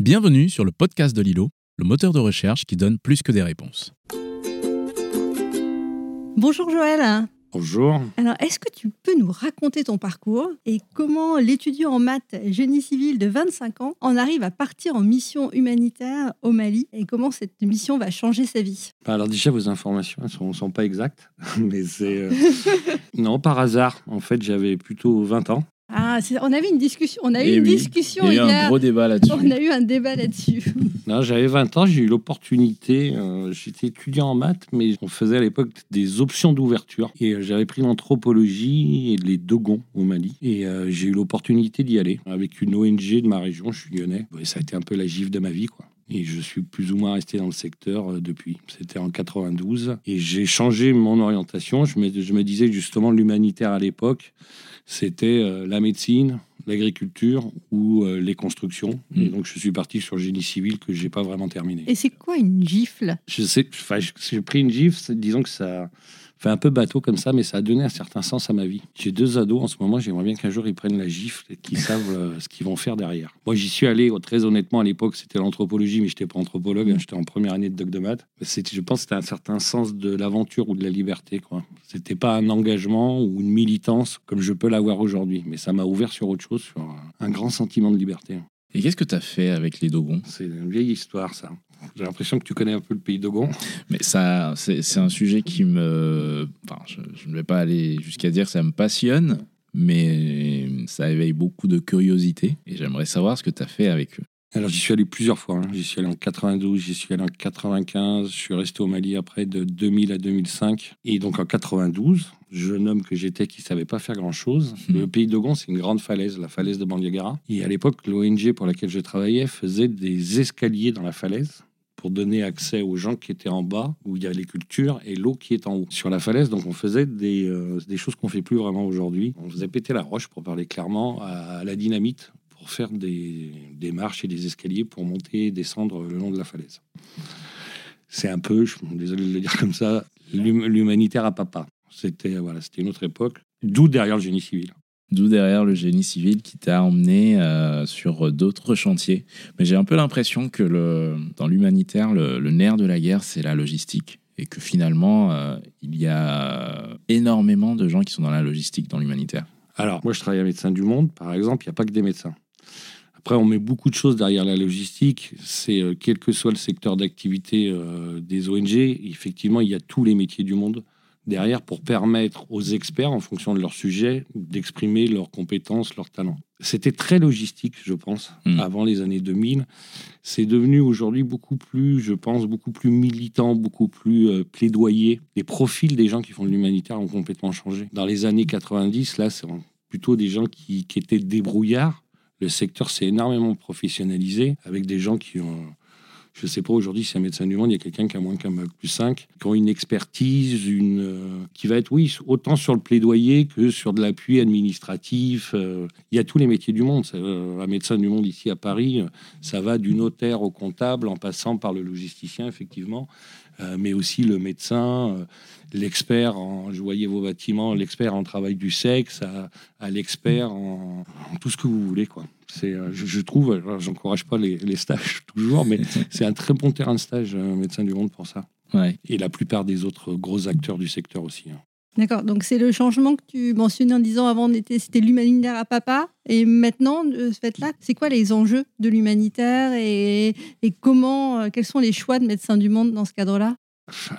Bienvenue sur le podcast de Lilo, le moteur de recherche qui donne plus que des réponses. Bonjour Joël. Bonjour. Alors, est-ce que tu peux nous raconter ton parcours et comment l'étudiant en maths génie civil de 25 ans en arrive à partir en mission humanitaire au Mali et comment cette mission va changer sa vie? Alors déjà, vos informations ne sont, sont pas exactes, mais c'est... euh, non, par hasard. En fait, j'avais plutôt 20 ans. Ah, on avait une discussion, on a eu Eh une oui, discussion Il y a eu un gros débat là-dessus. On a eu un débat là-dessus. Non, j'avais 20 ans, j'ai eu l'opportunité, euh, j'étais étudiant en maths, mais on faisait à l'époque des options d'ouverture. Et euh, j'avais pris l'anthropologie et les Dogons au Mali. Et euh, j'ai eu l'opportunité d'y aller avec une ONG de ma région, je suis lyonnais. Et ça a été un peu la gifle de ma vie, quoi. Et je suis plus ou moins resté dans le secteur depuis. C'était en 92. Et j'ai changé mon orientation. Je me, je me disais justement l'humanitaire à l'époque, c'était euh, la médecine, l'agriculture ou euh, les constructions. Et Mm. donc je suis parti sur le génie civil que j'ai pas vraiment terminé. Et c'est quoi une gifle? Je sais, j'ai pris une gifle, disons que ça fait un peu bateau comme ça, mais ça a donné un certain sens à ma vie. J'ai deux ados en ce moment, j'aimerais bien qu'un jour ils prennent la gifle et qu'ils savent euh, ce qu'ils vont faire derrière. Moi, j'y suis allé, oh, très honnêtement, à l'époque, c'était l'anthropologie, mais je n'étais pas anthropologue, hein, j'étais en première année de doc de maths. C'était- Je pense que c'était un certain sens de l'aventure ou de la liberté. quoi. C'était pas un engagement ou une militance comme je peux l'avoir aujourd'hui, mais ça m'a ouvert sur autre chose, sur un- un grand sentiment de liberté. Et qu'est-ce que tu as fait avec les Dogons? C'est une vieille histoire, ça. J'ai l'impression que tu connais un peu le pays d'Ogon. Mais ça, c'est un sujet qui me. Enfin, je, je ne vais pas aller jusqu'à dire que ça me passionne, mais ça éveille beaucoup de curiosité. Et j'aimerais savoir ce que tu as fait avec eux. Alors j'y suis allé plusieurs fois. hein. J'y suis allé en 92, j'y suis allé en 95, je suis resté au Mali après de 2000 à 2005. Et donc en 92, jeune homme que j'étais qui savait pas faire grand-chose. Mhm. Le pays d'Ogon, c'est une grande falaise, la falaise de Bandiagara. Et à l'époque, l'ONG pour laquelle je travaillais faisait des escaliers dans la falaise pour donner accès aux gens qui étaient en bas, où il y a les cultures, et l'eau qui est en haut. Sur la falaise, donc on faisait des, euh, des choses qu'on fait plus vraiment aujourd'hui. On faisait péter la roche, pour parler clairement, à la dynamite, pour faire des, des marches et des escaliers pour monter et descendre le long de la falaise. C'est un peu, je suis désolé de le dire comme ça, l'hum- l'humanitaire à papa. C'était voilà, c'était une autre époque. D'où derrière le génie civil. D'où derrière le génie civil qui t'a emmené euh, sur d'autres chantiers. Mais j'ai un peu l'impression que dans l'humanitaire, le, nerf de la guerre, c'est la logistique. Et que finalement, euh, il y a énormément de gens qui sont dans la logistique, dans l'humanitaire. Alors, moi, je travaille à Médecins du Monde, par exemple, il n'y a pas que des médecins. Après, on met beaucoup de choses derrière la logistique. C'est euh, quel que soit le secteur d'activité des ONG, effectivement, il y a tous les métiers du monde derrière pour permettre aux experts, en fonction de leur sujet, d'exprimer leurs compétences, leurs talents. C'était très logistique, je pense, Mm. avant les années 2000. C'est devenu aujourd'hui beaucoup plus, je pense, beaucoup plus militant, beaucoup plus euh, plaidoyer. Les profils des gens qui font de l'humanitaire ont complètement changé. Dans les années 90, là, c'est plutôt des gens qui, qui étaient débrouillards. Le secteur s'est énormément professionnalisé avec des gens qui ont, je ne sais pas aujourd'hui si un médecin du monde, il y a quelqu'un qui a moins qu'un bac plus 5, qui ont une expertise, euh, qui va être, oui, autant sur le plaidoyer que sur de l'appui administratif. euh, il y a tous les métiers du monde. Euh, un médecin du monde ici à Paris, euh, ça va du notaire au comptable en passant par le logisticien, effectivement, mais aussi le médecin, euh, l'expert en, je voyais vos bâtiments, l'expert en travail du sexe, à, à l'expert en, en tout ce que vous voulez, quoi. C'est, euh, je, je trouve, j'encourage pas les, les stages toujours, mais c'est un très bon terrain de stage, euh, médecin du monde, pour ça. Ouais. Et la plupart des autres gros acteurs du secteur aussi. hein. D'accord, donc c'est le changement que tu mentionnais en disant avant c'était l'humanitaire à papa et maintenant de ce fait-là, c'est quoi les enjeux de l'humanitaire et, comment, euh, quels sont les choix de médecins du monde dans ce cadre-là?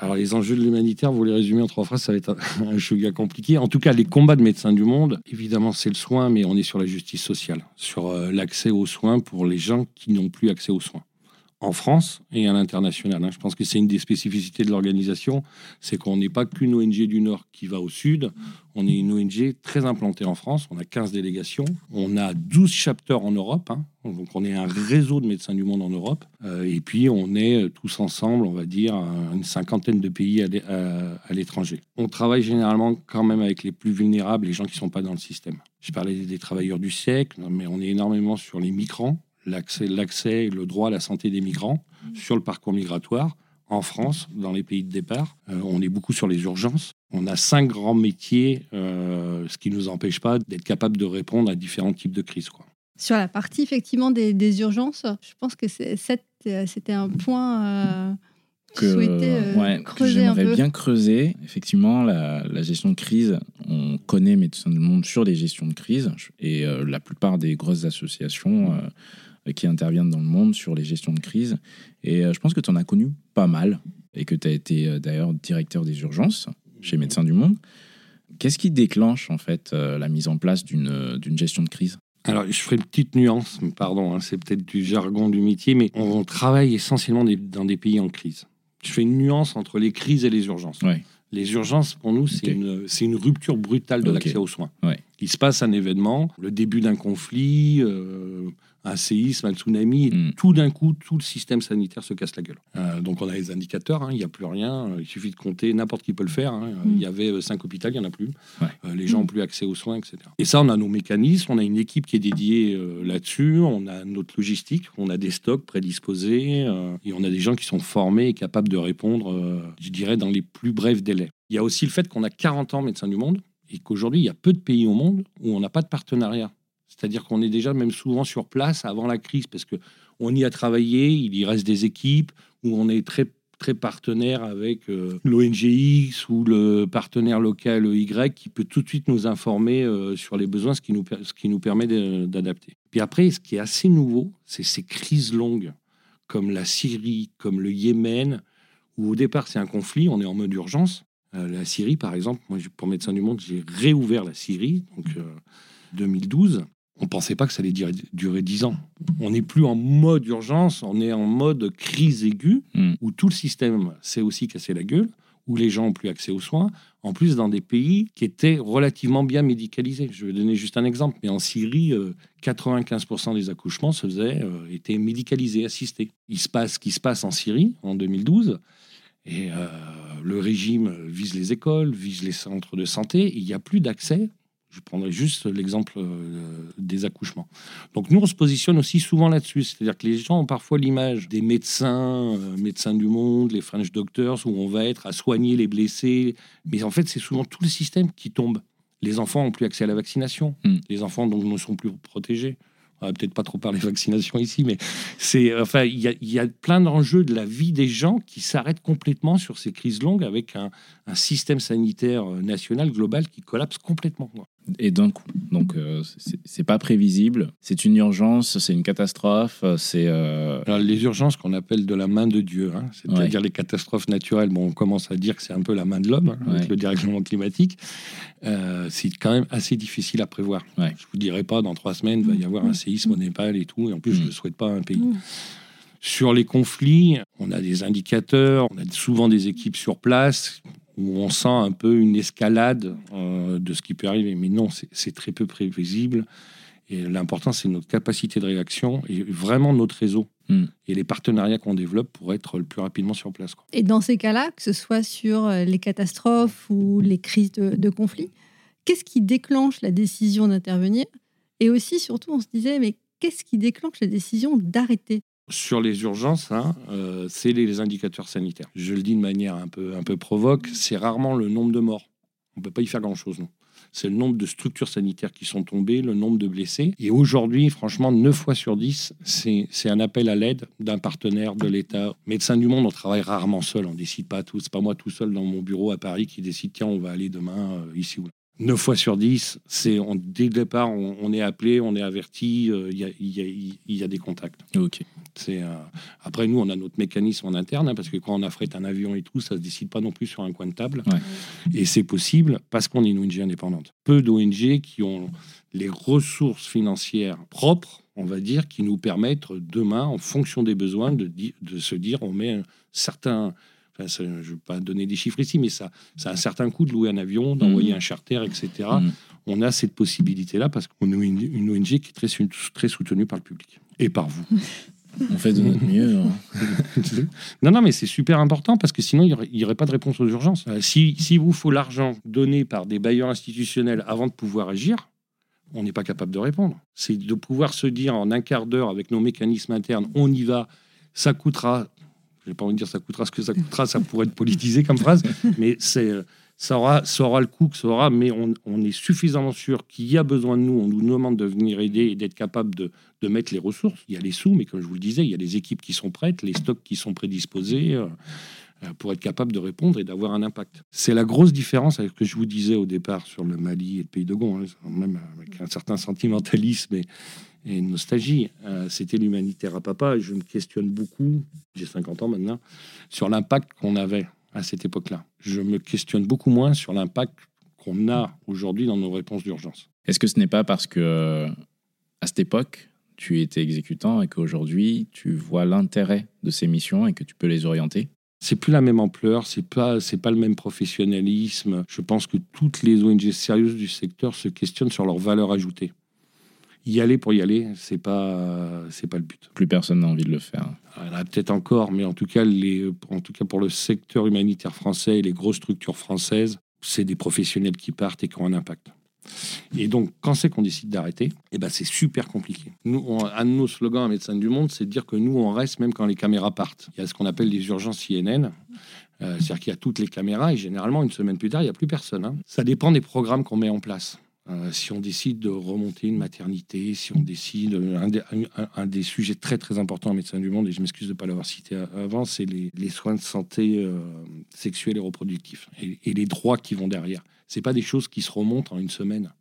Alors, les enjeux de l'humanitaire, vous les résumez en trois phrases, ça va être un, un chouïa compliqué. En tout cas, les combats de médecins du monde, évidemment, c'est le soin, mais on est sur la justice sociale, sur euh, l'accès aux soins pour les gens qui n'ont plus accès aux soins. En France et à l'international. hein. Je pense que c'est une des spécificités de l'organisation, c'est qu'on n'est pas qu'une ONG du Nord qui va au Sud, on est une ONG très implantée en France, on a 15 délégations, on a 12 chapters en Europe, hein. donc on est un réseau de médecins du monde en Europe, Euh, et puis on est euh, tous ensemble, on va dire, une cinquantaine de pays à l'étranger. On travaille généralement quand même avec les plus vulnérables, les gens qui ne sont pas dans le système. Je parlais des travailleurs du siècle, mais on est énormément sur les migrants, l'accès, l'accès et le droit à la santé des migrants, sur le parcours migratoire. En France, dans les pays de départ, Euh, on est beaucoup sur les urgences. On a cinq grands métiers, euh, ce qui ne nous empêche pas d'être capable de répondre à différents types de crises. Quoi. Sur la partie effectivement des, des urgences, je pense que c'est- cette, euh, c'était un point euh, que euh, ouais, que creuser un j'aimerais peu. bien creuser. Effectivement, la, la gestion de crise, on connaît Médecins du Monde sur les gestions de crise et euh, la plupart des grosses associations euh, qui interviennent dans le monde sur les gestions de crise. Et euh, je pense que tu en as connu pas mal et que tu as été euh, d'ailleurs directeur des urgences chez Médecins du Monde. Qu'est-ce qui déclenche en fait euh, la mise en place d'une gestion de crise? Alors, je ferai une petite nuance, pardon, hein, c'est peut-être du jargon du métier, mais on, travaille essentiellement des- dans des pays en crise. Je fais une nuance entre les crises et les urgences. Ouais. Les urgences, pour nous, c'est une, rupture brutale de l'accès aux soins. Ouais. Il se passe un événement, le début d'un conflit, euh, un séisme, un tsunami, et Mm. tout d'un coup, tout le système sanitaire se casse la gueule. Euh, donc on a les indicateurs, hein, il n'y a plus rien, il suffit de compter, n'importe qui peut le faire. hein. Mm. Il y avait euh, cinq hôpitaux, il n'y en a plus. Ouais. Euh, les gens Mm. n'ont plus accès aux soins, etc. Et ça, on a nos mécanismes, on a une équipe qui est dédiée euh, là-dessus, on a notre logistique, on a des stocks prédisposés, euh, et on a des gens qui sont formés et capables de répondre, euh, je dirais, dans les plus brefs délais. Il y a aussi le fait qu'on a 40 ans médecins du monde, et qu'aujourd'hui, il y a peu de pays au monde où on n'a pas de partenariat. C'est-à-dire qu'on est déjà même souvent sur place avant la crise, parce que on y a travaillé, il y reste des équipes où on est très très partenaire avec euh, l'ONGX ou le partenaire local Y qui peut tout de suite nous informer euh, sur les besoins, ce qui nous, ce qui nous permet d'adapter. Puis après, ce qui est assez nouveau, c'est ces crises longues, comme la Syrie, comme le Yémen, où au départ c'est un conflit, on est en mode urgence. Euh, la Syrie, par exemple, moi, pour Médecins du Monde, j'ai réouvert la Syrie, donc euh, 2012. On pensait pas que ça allait durer, durer 10 ans. On n'est plus en mode urgence, on est en mode crise aiguë, Mm. où tout le système s'est aussi cassé la gueule, où les gens n'ont plus accès aux soins, en plus dans des pays qui étaient relativement bien médicalisés. Je vais donner juste un exemple, mais en Syrie, euh, 95% des accouchements se faisaient, euh, étaient médicalisés, assistés. Il se passe ce qui se passe en Syrie en 2012, et euh, le régime vise les écoles, vise les centres de santé, il n'y a plus d'accès. Je prendrai juste l'exemple euh, des accouchements. Donc nous, on se positionne aussi souvent là-dessus. C'est-à-dire que les gens ont parfois l'image des médecins, euh, médecins du monde, les French doctors, où on va être à soigner les blessés. Mais en fait, c'est souvent tout le système qui tombe. Les enfants n'ont plus accès à la vaccination. Mm. Les enfants donc ne sont plus protégés. On va peut-être pas trop parler vaccination ici, mais c'est enfin il y, a- plein d'enjeux de la vie des gens qui s'arrêtent complètement sur ces crises longues avec un, un système sanitaire euh, national global qui collapse complètement. Et d'un coup. Donc, euh, c'est pas prévisible. C'est une urgence, c'est une catastrophe, c'est. euh, les urgences qu'on appelle de la main de Dieu, hein, c'est-à-dire les catastrophes naturelles, bon, on commence à dire que c'est un peu la main de l'homme hein, avec Ouais. le dérèglement climatique. Euh, c'est quand même assez difficile à prévoir. Ouais. Je vous dirai pas dans trois semaines, il va y avoir un séisme au Népal et tout, et en plus, je Mm. ne souhaite pas un pays. Sur les conflits, on a des indicateurs, on a souvent des équipes sur place où on sent un peu une escalade euh, de ce qui peut arriver. Mais non, c'est- très peu prévisible. Et l'important, c'est notre capacité de réaction et vraiment notre réseau Mm. et les partenariats qu'on développe pour être le plus rapidement sur place. quoi. Et dans ces cas-là, que ce soit sur euh, les catastrophes ou les crises de, de conflit, qu'est-ce qui déclenche la décision d'intervenir? Et aussi, surtout, on se disait, mais qu'est-ce qui déclenche la décision d'arrêter? Sur les urgences, hein, euh, c'est les, indicateurs sanitaires. Je le dis de manière un peu, un peu provoque, c'est rarement le nombre de morts. On ne peut pas y faire grand-chose, non. C'est le nombre de structures sanitaires qui sont tombées, le nombre de blessés. Et aujourd'hui, franchement, 9 fois sur 10, c'est c'est un appel à l'aide d'un partenaire de l'État. Médecins du monde, on travaille rarement seul, on décide pas tout. C'est pas moi tout seul dans mon bureau à Paris qui décide, tiens, on va aller demain euh, ici ou là. 9 fois sur 10, c'est on- dès le départ, on, on est appelé, on est averti, euh, il y, a, il y a- il y a des contacts. Ok. C'est euh, après nous on a notre mécanisme en interne hein, parce que quand on affrète un avion et tout ça se décide pas non plus sur un coin de table Ouais. et c'est possible parce qu'on est une ONG indépendante. Peu d'ONG qui ont les ressources financières propres, on va dire, qui nous permettent demain en fonction des besoins de, di- de se dire on met un certain enfin, ça, je ne vais pas donner des chiffres ici, mais ça, ça a un certain coût de louer un avion, d'envoyer Mhm. un charter, etc. Mhm. On a cette possibilité-là parce qu'on est une, une ONG qui est très, sou- très soutenue par le public et par vous. On fait de notre mieux. hein. non, non, mais c'est super important parce que sinon, il n'y aurait pas de réponse aux urgences. Euh, si, si vous faut l'argent donné par des bailleurs institutionnels avant de pouvoir agir, on n'est pas capable de répondre. C'est de pouvoir se dire en un quart d'heure avec nos mécanismes internes, on y va, ça coûtera. Je n'ai pas envie de dire ça coûtera ce que ça coûtera, ça pourrait être politisé comme phrase, mais c'est. Ça aura, ça aura le coût que ça aura, mais on, est suffisamment sûr qu'il y a besoin de nous. On nous demande de venir aider et d'être capable de, mettre les ressources. Il y a les sous, mais comme je vous le disais, il y a les équipes qui sont prêtes, les stocks qui sont prédisposés euh, euh, pour être capable de répondre et d'avoir un impact. C'est la grosse différence avec ce que je vous disais au départ sur le Mali et le Pays de Gon, hein, même avec un certain sentimentalisme et, et une nostalgie. Euh, C'était l'humanitaire à papa et je me questionne beaucoup, j'ai 50 ans maintenant, sur l'impact qu'on avait à cette époque-là. Je me questionne beaucoup moins sur l'impact qu'on a aujourd'hui dans nos réponses d'urgence. Est-ce que ce n'est pas parce que, euh, à cette époque, tu étais exécutant et qu'aujourd'hui, tu vois l'intérêt de ces missions et que tu peux les orienter? C'est plus la même ampleur, c'est pas c'est pas le même professionnalisme. Je pense que toutes les ONG sérieuses du secteur se questionnent sur leur valeur ajoutée. Y aller pour y aller, c'est pas c'est pas le but. Plus personne n'a envie de le faire. Peut-être encore, mais en tout cas les en tout cas pour le secteur humanitaire français et les grosses structures françaises, c'est des professionnels qui partent et qui ont un impact. Et donc, quand c'est qu'on décide d'arrêter, eh ben, c'est super compliqué. Nous, on- un de nos slogans à Médecins du Monde, c'est de dire que nous, on reste même quand les caméras partent. Il y a ce qu'on appelle les urgences INN. Euh, C'est-à-dire qu'il y a toutes les caméras et généralement, une semaine plus tard, il n'y a plus personne. hein. Ça dépend des programmes qu'on met en place. Euh, si on décide de remonter une maternité, si on décide, un des, un- des sujets très très importants à Médecins du Monde, et je m'excuse de ne pas l'avoir cité avant, c'est les, soins de santé euh, sexuelle et reproductifs et, les droits qui vont derrière. C'est pas des choses qui se remontent en une semaine.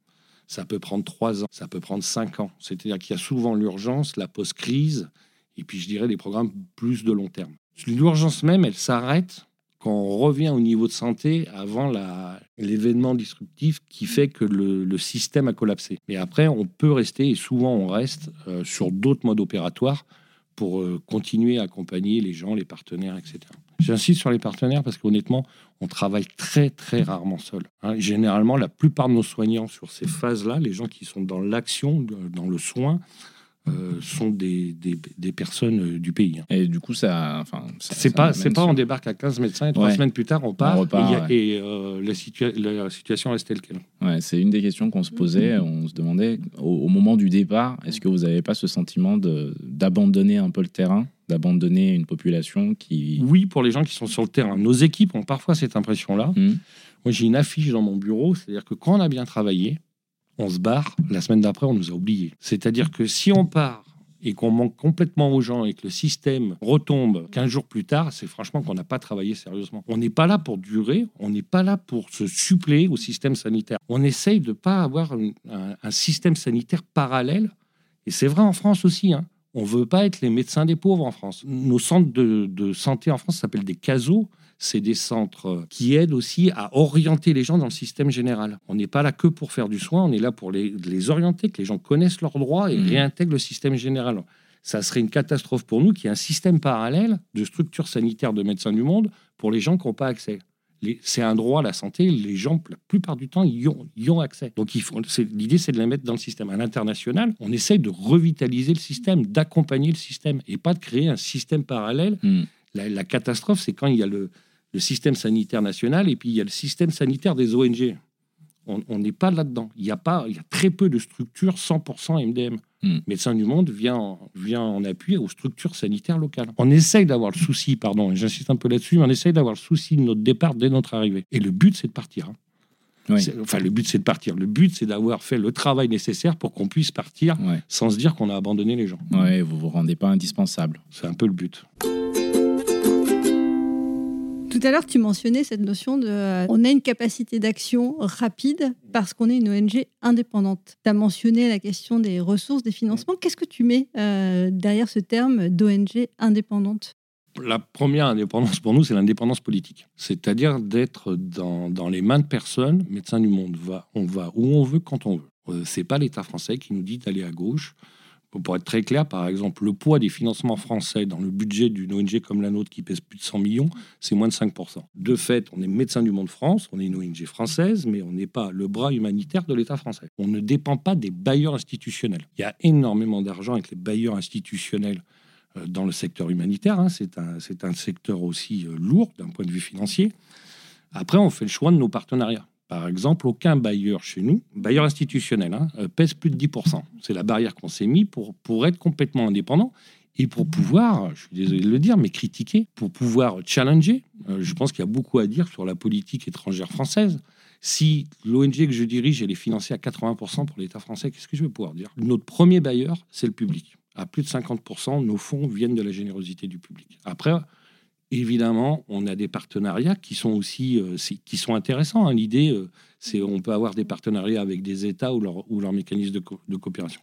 Ça peut prendre trois ans, ça peut prendre cinq ans. C'est-à-dire qu'il y a souvent l'urgence, la post-crise, et puis je dirais des programmes plus de long terme. L'urgence même, elle s'arrête quand on revient au niveau de santé avant l'événement disruptif qui fait que le, système a collapsé. Mais après, on peut rester, et souvent on reste, euh, sur d'autres modes opératoires pour euh, continuer à accompagner les gens, les partenaires, etc. J'insiste sur les partenaires parce qu'honnêtement, on travaille très très rarement seul. hein. Généralement, la plupart de nos soignants sur ces phases-là, les gens qui sont dans l'action, dans le soin, euh, sont des, des- des personnes euh, du pays. hein. Et du coup, ça. Enfin, ça- C'est ça pas, c'est pas sur- on débarque à 15 médecins et trois semaines plus tard on part repart, et, il y a- ouais. et, euh, la, situa- la situation reste telle qu'elle. Ouais, c'est une des questions qu'on se posait. On se demandait, au, au moment du départ, est-ce que vous n'avez pas ce sentiment de- d'abandonner un peu le terrain, d'abandonner une population qui. Oui, pour les gens qui sont sur le terrain. Nos équipes ont parfois cette impression-là. Hmm. Moi, j'ai une affiche dans mon bureau, c'est-à-dire que quand on a bien travaillé, on se barre, la semaine d'après, on nous a oubliés. C'est-à-dire que si on part et qu'on manque complètement aux gens et que le système retombe 15 jours plus tard, c'est franchement qu'on n'a pas travaillé sérieusement. On n'est pas là pour durer, on n'est pas là pour se suppléer au système sanitaire. On essaye de ne pas avoir un, système sanitaire parallèle, et c'est vrai en France aussi. hein. On veut pas être les médecins des pauvres en France. Nos centres de, de santé en France s'appellent des CASO. C'est des centres euh, qui aident aussi à orienter les gens dans le système général. On n'est pas là que pour faire du soin, on est là pour les, les orienter, que les gens connaissent leurs droits et Mhm. réintègrent le système général. Ça serait une catastrophe pour nous qu'il y ait un système parallèle de structures sanitaires de médecins du monde pour les gens qui n'ont pas accès. C'est un droit, la santé, les gens, la plupart du temps, y ont, y ont accès. Donc l'idée, c'est de les mettre dans le système. À l'international, on essaye de revitaliser le système, d'accompagner le système, et pas de créer un système parallèle Hmm. la, la catastrophe, c'est quand il y a le, le système sanitaire national et puis il y a le système sanitaire des ONG. On n'est pas là-dedans. Il y a pas, il y a très peu de structures 100% MDM. Hmm. Médecins du Monde vient, en- vient en appui aux structures sanitaires locales. On essaye d'avoir le souci, pardon, et j'insiste un peu là-dessus, mais on essaye d'avoir le souci de notre départ dès notre arrivée. Et le but, c'est de partir. hein. Oui. Enfin, le but, c'est de partir. Le but, c'est d'avoir fait le travail nécessaire pour qu'on puisse partir Ouais. sans se dire qu'on a abandonné les gens. ouais, vous vous rendez pas indispensable. C'est un peu le but. Tout à l'heure, tu mentionnais cette notion de. euh, on a une capacité d'action rapide parce qu'on est une ONG indépendante. Tu as mentionné la question des ressources, des financements. Qu'est-ce que tu mets euh, derrière ce terme d'ONG indépendante? La première indépendance pour nous, c'est l'indépendance politique. C'est-à-dire d'être dans, dans les mains de personnes. Médecins du Monde, va, on va où on veut, quand on veut. Euh, c'est pas l'État français qui nous dit d'aller à gauche. Pour être très clair, par exemple, le poids des financements français dans le budget d'une ONG comme la nôtre qui pèse plus de 100 millions, c'est moins de 5%. De fait, on est Médecins du Monde France, on est une ONG française, mais on n'est pas le bras humanitaire de l'État français. On ne dépend pas des bailleurs institutionnels. Il y a énormément d'argent avec les bailleurs institutionnels euh, dans le secteur humanitaire. hein. C'est un, un secteur aussi euh, lourd d'un point de vue financier. Après, on fait le choix de nos partenariats. Par exemple, aucun bailleur chez nous, bailleur institutionnel, hein, euh, pèse plus de 10%. C'est la barrière qu'on s'est mis pour, pour être complètement indépendant Et pour pouvoir, je suis désolé de le dire, mais critiquer, pour pouvoir challenger, euh, je pense qu'il y a beaucoup à dire sur la politique étrangère française. Si l'ONG que je dirige, elle est financée à 80% pour l'État français, qu'est-ce que je vais pouvoir dire? Notre premier bailleur, c'est le public. À plus de 50%, nos fonds viennent de la générosité du public. Après, évidemment, on a des partenariats qui sont aussi euh, qui sont intéressants. hein. L'idée, euh, c'est on peut avoir des partenariats avec des États ou leur, ou leur mécanisme de, co- de coopération.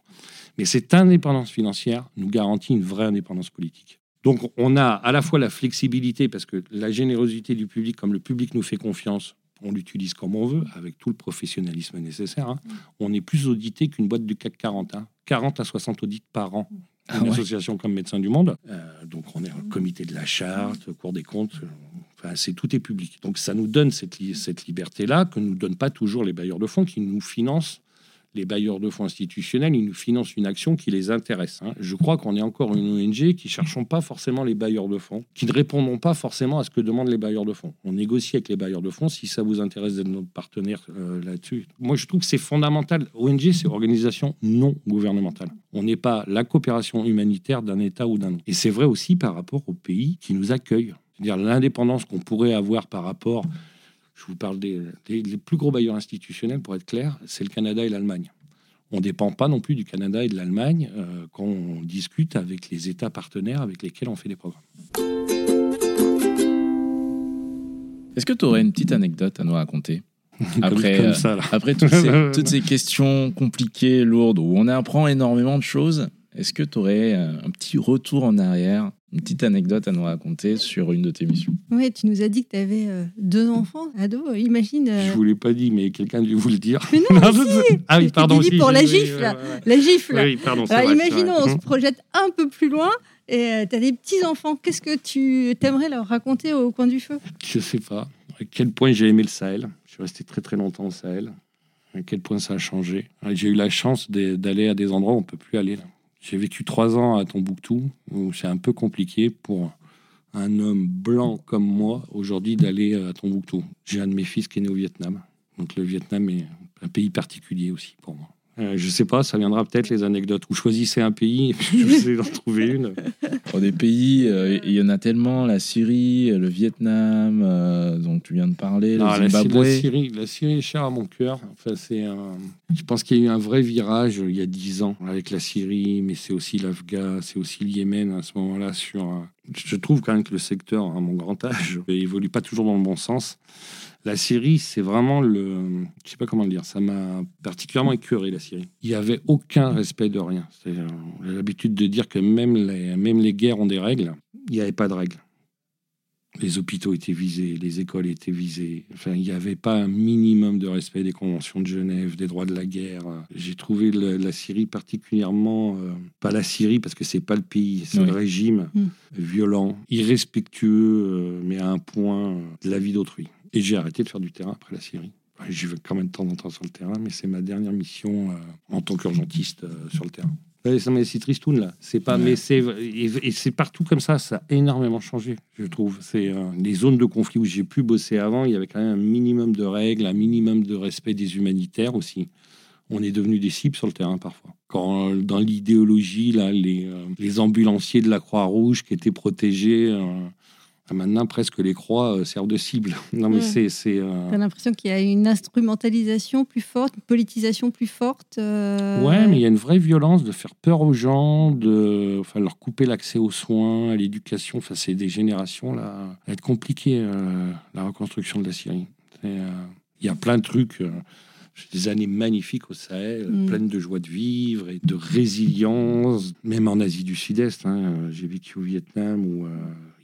Mais cette indépendance financière nous garantit une vraie indépendance politique. Donc, on a à la fois la flexibilité, parce que la générosité du public, comme le public nous fait confiance, on l'utilise comme on veut, avec tout le professionnalisme nécessaire. hein. On est plus audité qu'une boîte du CAC 40. hein. 40 à 60 audits par an. Ah Une ouais. association comme Médecins du Monde. Euh, donc, on est un comité de la charte, Cour des comptes. euh, Enfin, c'est tout est public. Donc, ça nous donne cette, li- cette liberté-là que ne nous donnent pas toujours les bailleurs de fonds qui nous financent. Les bailleurs de fonds institutionnels, ils nous financent une action qui les intéresse. hein. Je crois qu'on est encore une ONG qui ne cherchons pas forcément les bailleurs de fonds, qui ne répondons pas forcément à ce que demandent les bailleurs de fonds. On négocie avec les bailleurs de fonds si ça vous intéresse d'être notre partenaire euh, là-dessus. Moi, je trouve que c'est fondamental. ONG, c'est organisation non gouvernementale. On n'est pas la coopération humanitaire d'un État ou d'un autre. Et c'est vrai aussi par rapport aux pays qui nous accueillent. C'est-à-dire l'indépendance qu'on pourrait avoir par rapport, je vous parle des, des- les plus gros bailleurs institutionnels, pour être clair, c'est le Canada et l'Allemagne. On ne dépend pas non plus du Canada et de l'Allemagne euh, quand on discute avec les États partenaires avec lesquels on fait des programmes. Est-ce que tu aurais une petite anecdote à nous raconter Après, comme, euh, ça, là. Après toutes ces, toutes ces questions compliquées, lourdes, où on apprend énormément de choses, est-ce que tu aurais un petit retour en arrière, une petite anecdote à nous raconter sur une de tes missions? Ouais, tu nous as dit que tu avais deux enfants, ados. Imagine euh, Je vous l'ai pas dit, mais quelqu'un a dû vous le dire. Mais non, mais si ah oui, pardon. si, pour oui, la oui, gifle, oui, là. oui, oui. la gifle. Oui, pardon. Alors vrai, imaginons, vrai. on se projette un peu plus loin et tu as des petits-enfants. Qu'est-ce que tu aimerais leur raconter au coin du feu? Je sais pas à quel point j'ai aimé le Sahel. Je suis resté très très longtemps au Sahel. À quel point ça a changé. J'ai eu la chance d'aller à des endroits où on peut plus aller. là. J'ai vécu trois ans à Tombouctou, où c'est un peu compliqué pour un homme blanc comme moi aujourd'hui d'aller à Tombouctou. J'ai un de mes fils qui est né au Vietnam. Donc le Vietnam est un pays particulier aussi pour moi. Euh, je sais pas, ça viendra peut-être les anecdotes. Vous choisissez un pays et puis je vais en trouver une. Des pays, euh, il y en a tellement, la Syrie, le Vietnam, euh, dont tu viens de parler, Non, le la, Zimbabwe. la Syrie, la Syrie est chère à mon cœur. Enfin, c'est un- Je pense qu'il y a eu un vrai virage euh, il y a dix ans avec la Syrie, mais c'est aussi l'Afghan, c'est aussi le Yémen à ce moment-là. Sur, je trouve quand même que le secteur, à mon grand âge, évolue pas toujours dans le bon sens. La Syrie, c'est vraiment le. Je sais pas comment le dire. Ça m'a particulièrement écœuré, la Syrie. Il n'y avait aucun respect de rien. J'ai l'habitude de dire que même les, même les guerres ont des règles. Il n'y avait pas de règles. Les hôpitaux étaient visés, les écoles étaient visées. Enfin, il n'y avait pas un minimum de respect des conventions de Genève, des droits de la guerre. J'ai trouvé le- la Syrie particulièrement, euh, pas la Syrie parce que c'est pas le pays, c'est Oui. le régime Mm. violent, irrespectueux, euh, mais à un point euh, de la vie d'autrui. Et j'ai arrêté de faire du terrain après la Syrie. J'y vais quand même de temps en temps sur le terrain, mais c'est ma dernière mission euh, en tant qu'urgentiste sur le terrain. Ouais, ça m'a c'est tristoun là. C'est pas, Ouais. mais c'est et, et c'est partout comme ça. Ça a énormément changé, je trouve. C'est euh, les zones de conflit où j'ai pu bosser avant. Il y avait quand même un minimum de règles, un minimum de respect des humanitaires aussi. On est devenu des cibles sur le terrain parfois. Quand dans l'idéologie là, les, euh, les ambulanciers de la Croix-Rouge qui étaient protégés. euh, Maintenant, presque les croix euh, servent de cible. Non, mais Ouais. c'est. c'est, euh, T'as l'impression qu'il y a une instrumentalisation plus forte, une politisation plus forte. euh, Ouais, mais il y a une vraie violence de faire peur aux gens, de enfin, leur couper l'accès aux soins, à l'éducation. Enfin, c'est des générations là. Ça va être compliqué euh, la reconstruction de la Syrie. Euh, Il y a plein de trucs. Des années magnifiques au Sahel, Mm. pleines de joie de vivre et de résilience, même en Asie du Sud-Est. hein, J'ai vécu au Vietnam où euh,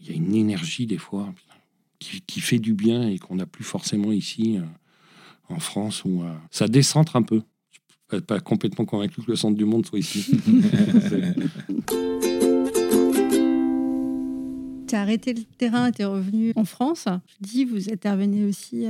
il y a une énergie des fois qui, qui fait du bien et qu'on n'a plus forcément ici euh, en France où euh, ça décentre un peu. Je suis pas, complètement convaincu que le centre du monde soit ici. Tu as arrêté le terrain et tu es revenu en France. Je dis, vous intervenez aussi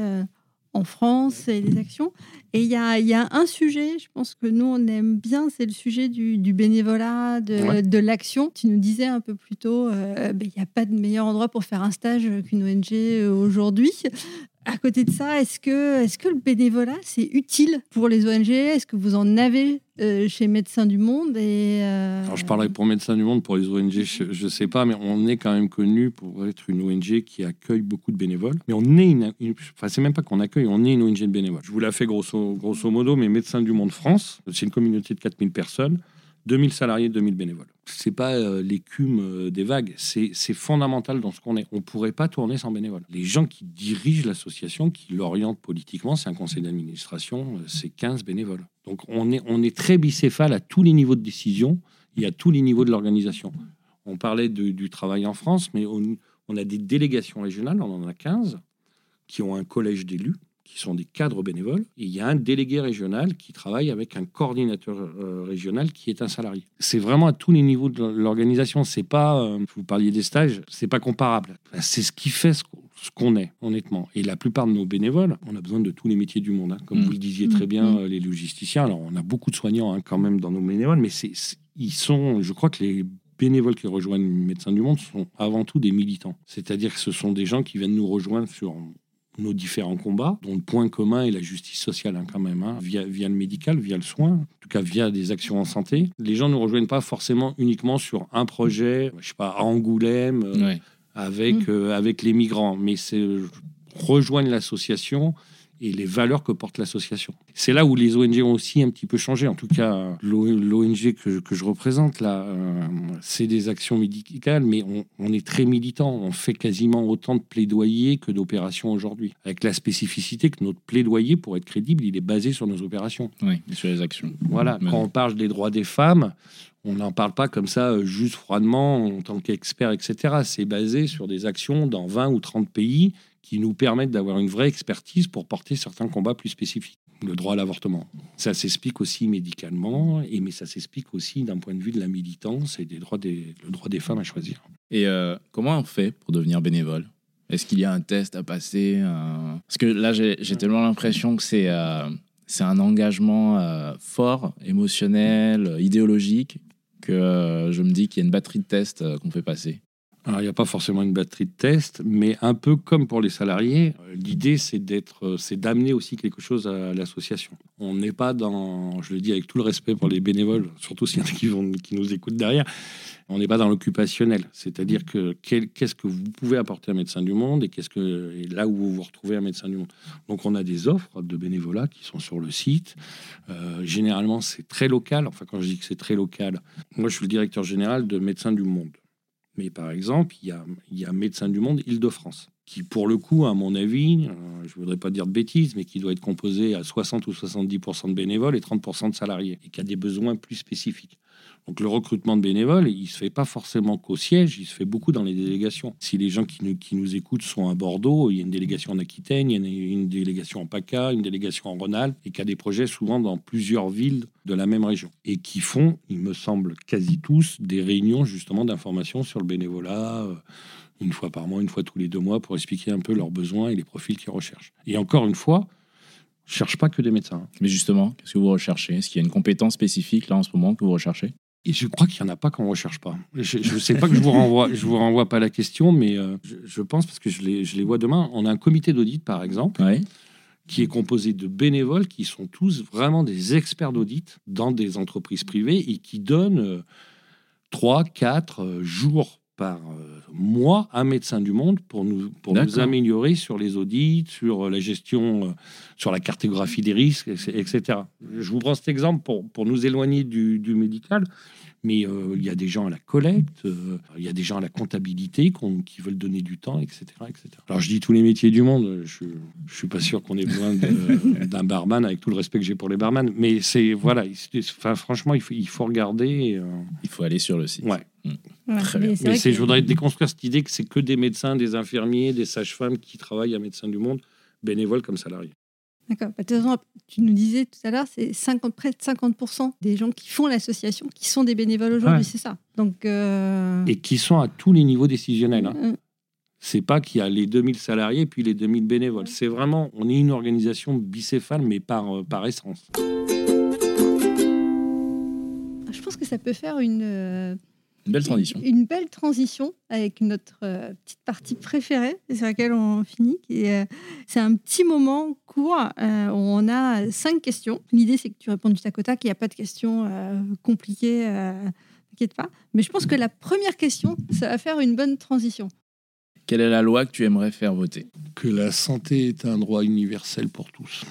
en France et des actions. Et il y a, il y a un sujet, je pense que nous, on aime bien, c'est le sujet du, du bénévolat, de, Ouais. de l'action. Tu nous disais un peu plus tôt, euh, ben, il n'y a pas de meilleur endroit pour faire un stage qu'une ONG aujourd'hui. À côté de ça, est-ce que, est que le bénévolat, c'est utile pour les ONG Est-ce que vous en avez euh, chez Médecins du Monde euh, Alors, je parlerai pour Médecins du Monde, pour les ONG, je ne sais pas, mais on est quand même connu pour être une ONG qui accueille beaucoup de bénévoles. Mais on est une. enfin, c'est même pas qu'on accueille, on est une ONG de bénévoles. Je vous la fais grosso, grosso modo, mais Médecins du Monde France, c'est une communauté de 4000 personnes. 2000 salariés, 2000 bénévoles. C'est pas euh, l'écume euh, des vagues, c'est fondamental dans ce qu'on est. On pourrait pas tourner sans bénévoles. Les gens qui dirigent l'association, qui l'orientent politiquement, c'est un conseil d'administration, euh, c'est 15 bénévoles. Donc on est, on est très bicéphale à tous les niveaux de décision et à tous les niveaux de l'organisation. On parlait du travail en France, mais on, on a des délégations régionales, on en a 15, qui ont un collège d'élus qui sont des cadres bénévoles, et il y a un délégué régional qui travaille avec un coordinateur euh, régional qui est un salarié. C'est vraiment à tous les niveaux de l'organisation. C'est pas, euh, vous parliez des stages, c'est pas comparable. C'est ce qui fait ce qu'on est, honnêtement. Et la plupart de nos bénévoles, on a besoin de tous les métiers du monde. Hein. Comme mm. vous le disiez très bien, mm. euh, les logisticiens. Alors, on a beaucoup de soignants hein, quand même dans nos bénévoles, mais c'est, ils sont, je crois que les bénévoles qui rejoignent Médecins du Monde sont avant tout des militants. C'est-à-dire que ce sont des gens qui viennent nous rejoindre sur nos différents combats, dont le point commun est la justice sociale hein, quand même, hein, via, via le médical, via le soin, en tout cas via des actions en santé. Les gens ne rejoignent pas forcément uniquement sur un projet, je sais pas, à Angoulême, euh, avec, mmh. euh, avec les migrants, mais c'est rejoignent l'association et les valeurs que porte l'association. C'est là où les ONG ont aussi un petit peu changé. En tout cas, l'ONG que, que, je représente, là, euh, c'est des actions médicales, mais on, est très militant. On fait quasiment autant de plaidoyer que d'opérations aujourd'hui. Avec la spécificité que notre plaidoyer, pour être crédible, il est basé sur nos opérations. Oui, sur les actions. Voilà, quand on parle des droits des femmes, on n'en parle pas comme ça, euh, juste froidement, en tant qu'expert, etc. C'est basé sur des actions dans 20 ou 30 pays qui nous permettent d'avoir une vraie expertise pour porter certains combats plus spécifiques. Le droit à l'avortement. Ça s'explique aussi médicalement, mais ça s'explique aussi d'un point de vue de la militance et des droits des, droit des femmes à choisir. Et euh, comment on fait pour devenir bénévole? Est-ce qu'il y a un test à passer euh? Parce que là, j'ai tellement l'impression que c'est euh, un engagement fort, émotionnel, idéologique, que je me dis qu'il y a une batterie de tests qu'on fait passer. Il n'y a pas forcément une batterie de tests, mais un peu comme pour les salariés, l'idée c'est d'être, c'est d'amener aussi quelque chose à l'association. On n'est pas dans, je le dis avec tout le respect pour les bénévoles, surtout s'il y en a qui, vont, qui nous écoutent derrière, on n'est pas dans l'occupationnel. C'est-à-dire que qu'est-ce que vous pouvez apporter à Médecins du Monde et qu'est-ce que là où vous vous retrouvez à Médecins du Monde. Donc on a des offres de bénévolat qui sont sur le site. Euh, généralement c'est très local. Enfin quand je dis que c'est très local, moi je suis le directeur général de Médecins du Monde. Mais par exemple, il y a, il y a Médecins du Monde Île-de-France, qui pour le coup, à mon avis, euh, je ne voudrais pas dire de bêtises, mais qui doit être composé à 60 ou 70% de bénévoles et 30% de salariés, et qui a des besoins plus spécifiques. Donc le recrutement de bénévoles, il se fait pas forcément qu'au siège, il se fait beaucoup dans les délégations. Si les gens qui nous, qui nous écoutent sont à Bordeaux, il y a une délégation en Aquitaine, il y a une, délégation en PACA, une délégation en Rhône-Alpes, et qui a des projets souvent dans plusieurs villes de la même région. Et qui font, il me semble, quasi tous des réunions justement d'information sur le bénévolat. Euh, une fois par mois, une fois tous les deux mois, pour expliquer un peu leurs besoins et les profils qu'ils recherchent. Et encore une fois, je cherche pas que des médecins. Mais justement, qu'est-ce que vous recherchez? Est-ce qu'il y a une compétence spécifique là en ce moment que vous recherchez? Et je crois qu'il n'y en a pas qu'on ne recherche pas. Je ne sais pas que je vous renvoie, je vous renvoie pas la question, mais euh, je, pense, parce que je les, je les vois demain, on a un comité d'audit, par exemple, qui est composé de bénévoles qui sont tous vraiment des experts d'audit dans des entreprises privées et qui donnent 3, euh, 4 euh, jours par mois à Médecins du Monde pour nous, pour nous améliorer sur les audits, sur la gestion, sur la cartographie des risques, etc. Je vous prends cet exemple pour, pour nous éloigner du, du médical mais euh, il y a des gens à la collecte, euh, il y a des gens à la comptabilité qui veulent donner du temps, etc., etc. Alors je dis tous les métiers du monde, je, je suis pas sûr qu'on ait besoin d'un barman avec tout le respect que j'ai pour les barman, mais c'est voilà, enfin, franchement il faut, il faut regarder. Euh, il faut aller sur le site. Ouais. Très bien. Mais, je voudrais déconstruire cette idée que c'est que des médecins, des infirmiers, des sages-femmes qui travaillent à Médecins du Monde, bénévoles comme salariés. D'accord. Bah, de toute façon, tu nous disais tout à l'heure, c'est 50, près de 50% des gens qui font l'association qui sont des bénévoles aujourd'hui, c'est ça? Donc, euh, Et qui sont à tous les niveaux décisionnels. Hein. Mm. C'est pas qu'il y a les 2000 salariés puis les 2000 bénévoles. C'est vraiment, on est une organisation bicéphale, mais par, euh, par essence. Je pense que ça peut faire une, euh, Une belle transition. Une belle transition avec notre euh, petite partie préférée, sur laquelle on finit. euh, C'est un petit moment court euh, où on a cinq questions. L'idée, c'est que tu réponds du tac au tac. Il n'y a pas de questions euh, compliquées, euh, t'inquiète pas. Mais je pense que la première question, ça va faire une bonne transition. Quelle est la loi que tu aimerais faire voter? Que la santé est un droit universel pour tous.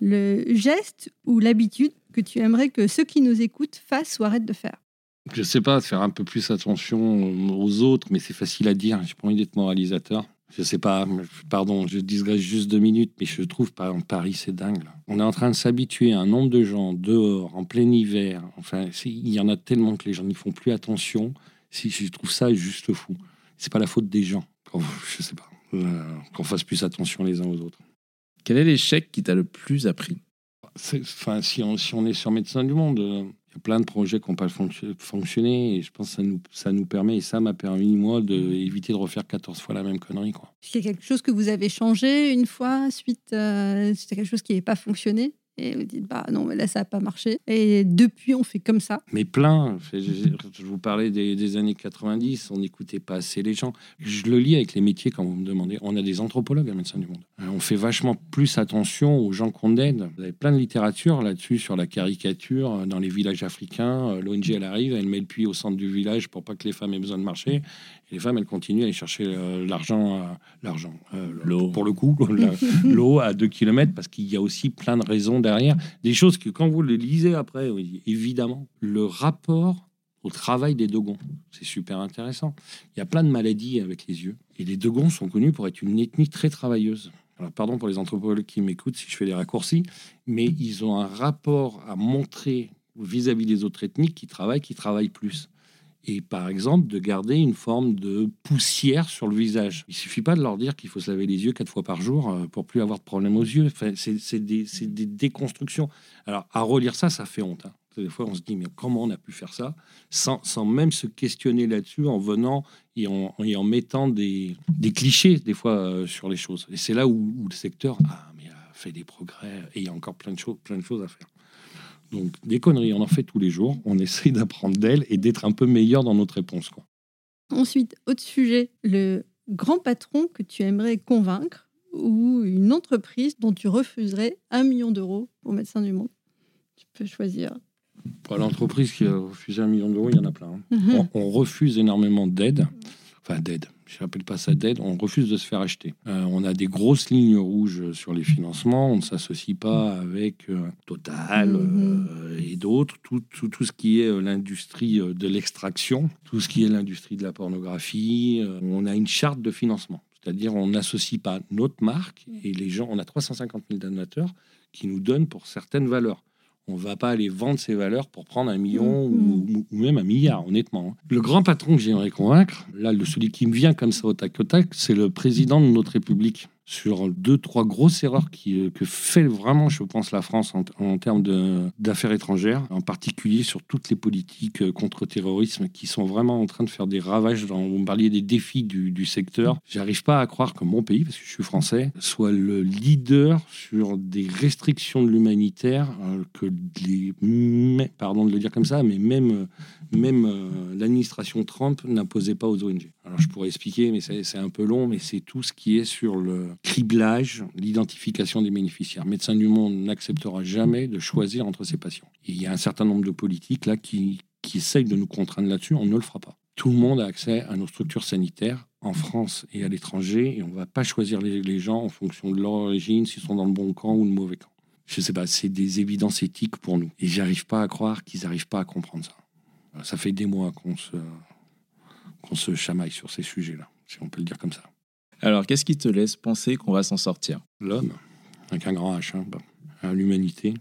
Le geste ou l'habitude que tu aimerais que ceux qui nous écoutent fassent ou arrêtent de faire? Je sais pas, faire un peu plus attention aux autres, mais c'est facile à dire. J'ai pas envie d'être moralisateur. Je sais pas, pardon, je digresse juste deux minutes, mais je trouve par exemple Paris, c'est dingue. là. On est en train de s'habituer à un nombre de gens dehors, en plein hiver. Enfin, il y en a tellement que les gens n'y font plus attention. Si je trouve ça juste fou. C'est pas la faute des gens. Je sais pas. euh, Qu'on fasse plus attention les uns aux autres. Quel est l'échec qui t'a le plus appris? Enfin, si on, si on est sur Médecins du Monde, euh, il y a plein de projets qui n'ont pas fonc- fonctionné et je pense que ça nous, ça nous permet, et ça m'a permis, moi, d'éviter de refaire 14 fois la même connerie. Quoi. Est-ce qu'il y a quelque chose que vous avez changé une fois suite euh, c'était quelque chose qui n'avait pas fonctionné? Et vous dites bah non mais là ça n'a pas marché et depuis on fait comme ça Mais plein. Je, vous parlais des, des années 90, on n'écoutait pas assez les gens. Je le lis avec les métiers quand vous me demandez. On a des anthropologues à Médecins du Monde. Euh, On fait vachement plus attention aux gens qu'on aide. Vous avez plein de littérature là-dessus, sur la caricature. Euh, Dans les villages africains, l'ONG, elle arrive, elle met le puits au centre du village pour pas que les femmes aient besoin de marcher. Les femmes, elles continuent à aller chercher euh, l'argent, l'argent, euh, L'eau. pour le coup, l'eau à 2 km, parce qu'il y a aussi plein de raisons derrière. Des choses que quand vous le lisez après, évidemment, le rapport au travail des Dogons, c'est super intéressant. Il y a plein de maladies avec les yeux. Et les Dogons sont connus pour être une ethnie très travailleuse. Alors, pardon pour les anthropologues qui m'écoutent si je fais des raccourcis, mais ils ont un rapport à montrer vis-à-vis des autres ethnies qui travaillent, qui travaillent plus. Et par exemple, de garder une forme de poussière sur le visage. Il suffit pas de leur dire qu'il faut se laver les yeux quatre fois par jour euh, pour plus avoir de problème aux yeux. Enfin, c'est des, déconstructions. Alors, à relire ça, ça fait honte. hein. Des fois, on se dit, mais comment on a pu faire ça sans, sans même se questionner là-dessus en venant et en, et en mettant des, clichés, des fois, euh, sur les choses. Et c'est là où, où le secteur ah, mais a fait des progrès et il y a encore plein de, plein de choses à faire. Donc, des conneries, on en fait tous les jours. On essaie d'apprendre d'elles et d'être un peu meilleur dans notre réponse. Quoi. ensuite autre sujet le grand patron que tu aimerais convaincre ou une entreprise dont tu refuserais un million d'euros pour Médecins du Monde tu peux choisir Pour l'entreprise qui a refusé un million d'euros, il y en a plein. hein. Mhm. on, on refuse énormément d'aide. Enfin, d'aide. Je n'appelle pas ça d'aide. On refuse de se faire acheter. Euh, on a des grosses lignes rouges sur les financements. On ne s'associe pas avec euh, Total Mhm. euh, et d'autres. Tout, tout, tout ce qui est l'industrie de l'extraction, tout ce qui est l'industrie de la pornographie. On a une charte de financement. C'est-à-dire, on n'associe pas notre marque et les gens. On a 350 000 donateurs qui nous donnent pour certaines valeurs. On va pas aller vendre ces valeurs pour prendre un million Mhm. ou, ou même un milliard, honnêtement. hein. Le grand patron que j'aimerais convaincre, là, le, celui qui me vient comme ça au tac au tac, c'est le président de notre République. Sur deux, trois grosses erreurs euh, que fait vraiment, je pense, la France en, termes d'affaires étrangères, en particulier sur toutes les politiques euh, contre-terrorisme qui sont vraiment en train de faire des ravages. Dans, vous me parliez des défis du, secteur. J'arrive pas à croire que mon pays, parce que je suis français, soit le leader sur des restrictions de l'humanitaire euh, que les, pardon de le dire comme ça, mais même, même l'administration Trump n'imposait pas aux ONG. Alors je pourrais expliquer, mais c'est un peu long, mais c'est tout ce qui est sur le criblage, l'identification des bénéficiaires. Médecins du Monde n'acceptera jamais de choisir entre ses patients. Il y a un certain nombre de politiques là qui, essayent de nous contraindre là-dessus, on ne le fera pas. Tout le monde a accès à nos structures sanitaires en France et à l'étranger, et on ne va pas choisir les, les gens en fonction de leur origine, s'ils sont dans le bon camp ou le mauvais camp. Je sais pas, c'est des évidences éthiques pour nous. Et j'arrive pas à croire qu'ils n'arrivent pas à comprendre ça. Ça fait des mois qu'on se, qu'on se chamaille sur ces sujets-là, si on peut le dire comme ça. Alors, qu'est-ce qui te laisse penser qu'on va s'en sortir? L'homme, avec un grand H, hein, bah, euh, l'humanité,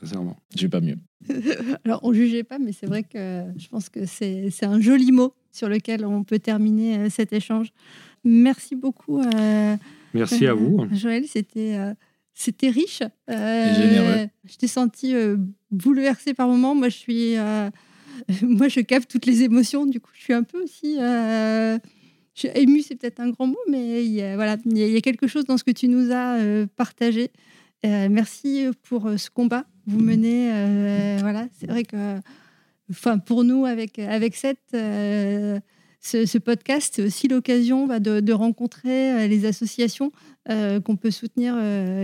sincèrement. J'ai pas mieux. Alors, on jugeait pas, mais c'est vrai que je pense que c'est c'est un joli mot sur lequel on peut terminer euh, cet échange. Merci beaucoup. euh, Merci à vous. Joël, c'était euh, c'était riche. Et généreux. Je t'ai senti euh, bouleversée par moments. Moi, je suis, euh, moi, je capte toutes les émotions. Du coup, je suis un peu aussi. Euh, c'est peut-être un grand mot, mais il y a, voilà, il y, a, quelque chose dans ce que tu nous as euh, partagé. Euh, merci pour euh, ce combat que vous menez. voilà, c'est vrai que enfin pour nous avec avec cette ce, podcast, c'est aussi l'occasion bah, de, rencontrer les associations qu'on peut soutenir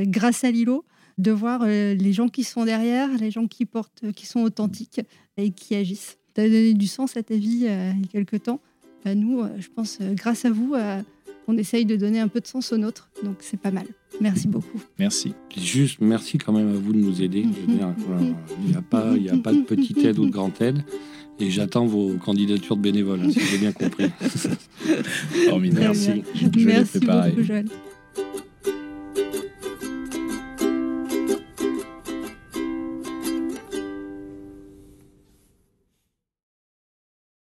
grâce à Lilo, de voir euh, les gens qui sont derrière, les gens qui portent, qui sont authentiques et qui agissent. Tu as donné du sens à ta vie euh, il y a quelques temps. Bah, nous, euh, je pense, euh, grâce à vous, euh, on essaye de donner un peu de sens au nôtre. Donc c'est pas mal. Merci beaucoup. Merci. Juste merci quand même à vous de nous aider. Il n'y a, pas- il y a pas de petite aide ou de grande aide. Et j'attends vos candidatures de bénévoles, hein, si j'ai bien compris. Formidable. Merci. Je Merci beaucoup, Joël.